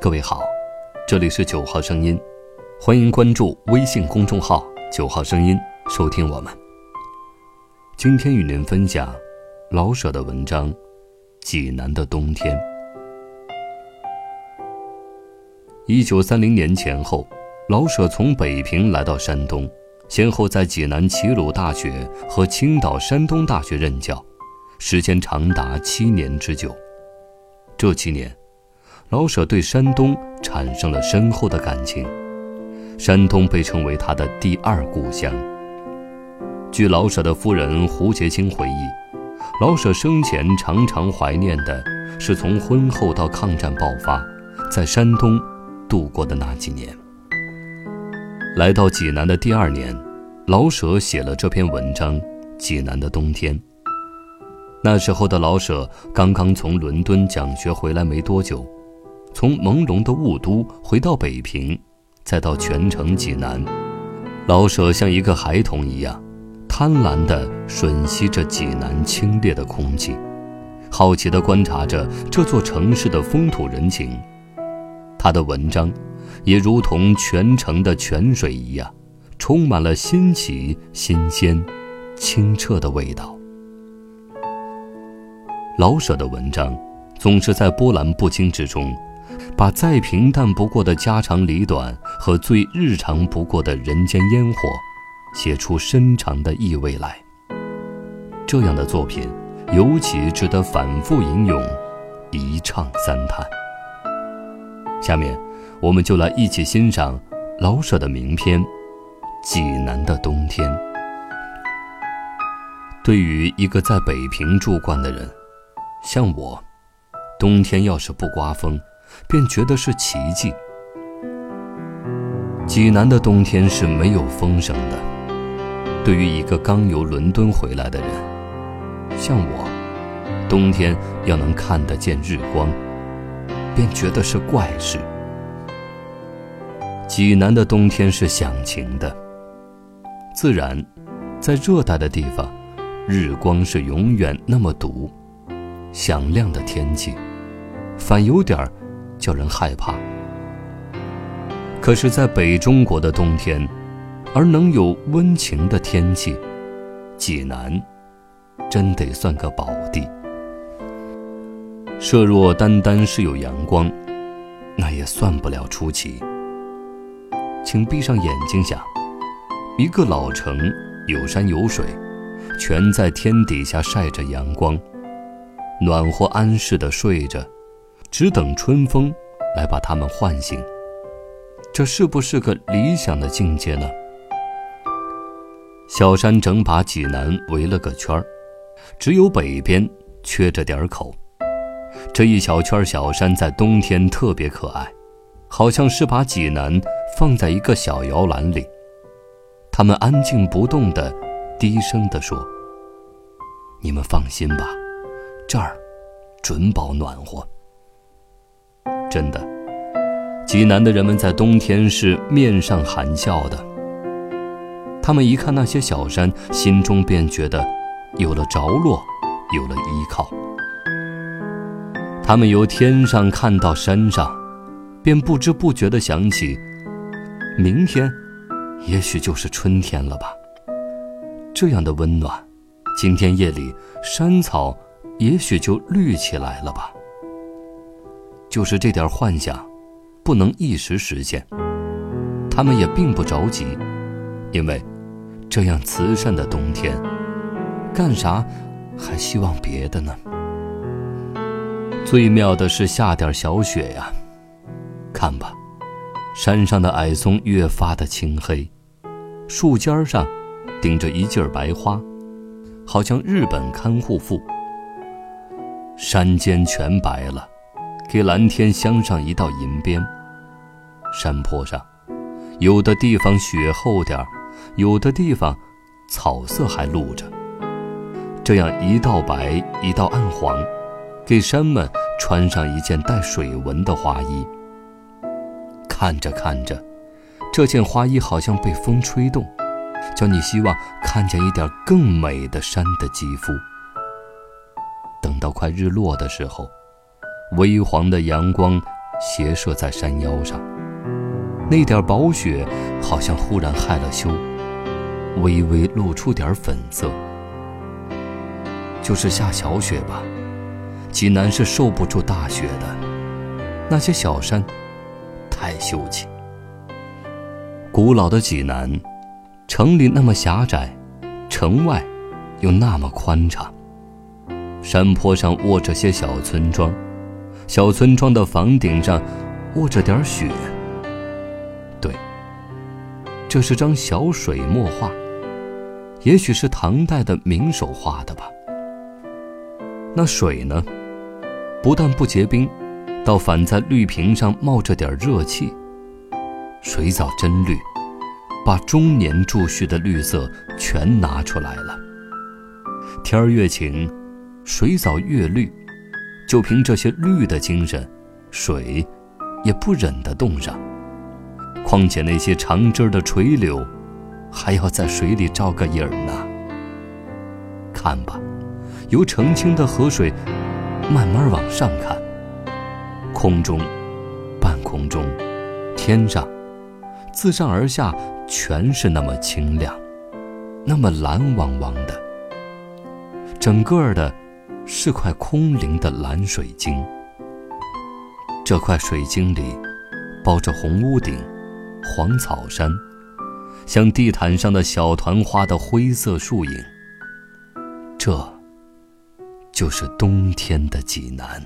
各位好，这里是九号声音，欢迎关注微信公众号“九号声音”，收听我们。今天与您分享老舍的文章《济南的冬天》。一九三零年前后，老舍从北平来到山东，先后在济南齐鲁大学和青岛山东大学任教，时间长达七年之久。这七年。老舍对山东产生了深厚的感情，山东被称为他的第二故乡。据老舍的夫人胡洁清回忆，老舍生前常常怀念的是从婚后到抗战爆发，在山东度过的那几年。来到济南的第二年，老舍写了这篇文章《济南的冬天》。那时候的老舍刚刚从伦敦讲学回来没多久。从朦胧的雾都回到北平，再到全城济南，老舍像一个孩童一样，贪婪地吮吸着济南清冽的空气，好奇地观察着这座城市的风土人情。他的文章，也如同全城的泉水一样，充满了新奇、新鲜、清澈的味道。老舍的文章，总是在波澜不惊之中。把再平淡不过的家长里短和最日常不过的人间烟火，写出深长的意味来。这样的作品，尤其值得反复吟咏，一唱三叹。下面，我们就来一起欣赏老舍的名篇《济南的冬天》。对于一个在北平住惯的人，像我，冬天要是不刮风，便觉得是奇迹。济南的冬天是没有风声的。对于一个刚由伦敦回来的人，像我，冬天要能看得见日光，便觉得是怪事。济南的冬天是响晴的。自然，在热带的地方，日光是永远那么毒，响亮的天气，反有点儿。叫人害怕。可是，在北中国的冬天，而能有温情的天气，济南，真得算个宝地。设若单单是有阳光，那也算不了出奇。请闭上眼睛想，一个老城，有山有水，全在天底下晒着阳光，暖和安适的睡着。只等春风来把他们唤醒，这是不是个理想的境界呢？小山整把济南围了个圈儿，只有北边缺着点口。这一小圈小山在冬天特别可爱，好像是把济南放在一个小摇篮里。他们安静不动地低声地说：“你们放心吧，这儿准保暖和。”真的，济南的人们在冬天是面上含笑的。他们一看那些小山，心中便觉得有了着落，有了依靠。他们由天上看到山上，便不知不觉地想起，明天也许就是春天了吧。这样的温暖，今天夜里山草也许就绿起来了吧。就是这点幻想，不能一时实现。他们也并不着急，因为这样慈善的冬天，干啥还希望别的呢？最妙的是下点小雪呀！看吧，山上的矮松越发的青黑，树尖上顶着一劲儿白花，好像日本看护妇。山间全白了。给蓝天镶上一道银边。山坡上，有的地方雪厚点儿，有的地方草色还露着。这样一道白，一道暗黄，给山们穿上一件带水纹的花衣。看着看着，这件花衣好像被风吹动，叫你希望看见一点更美的山的肌肤。等到快日落的时候。微黄的阳光斜射在山腰上，那点薄雪好像忽然害了羞，微微露出点粉色。就是下小雪吧，济南是受不住大雪的。那些小山，太秀气。古老的济南，城里那么狭窄，城外又那么宽敞。山坡上卧着些小村庄，小村庄的房顶上卧着点雪。对，这是张小水墨画，也许是唐代的名手画的吧。那水呢？不但不结冰，倒反在绿瓶上冒着点热气。水藻真绿，把中年贮蓄的绿色全拿出来了。天儿越晴，水藻越绿。就凭这些绿的精神，水也不忍得冻上。况且那些长枝的垂柳，还要在水里照个影儿呢。看吧。由澄清的河水慢慢往上看，空中、半空中、天上，自上而下全是那么清亮，那么蓝汪汪的。整个的，是块空灵的蓝水晶。这块水晶里，包着红屋顶、黄草山，像地毯上的小团花的灰色树影。这。就是冬天的济南。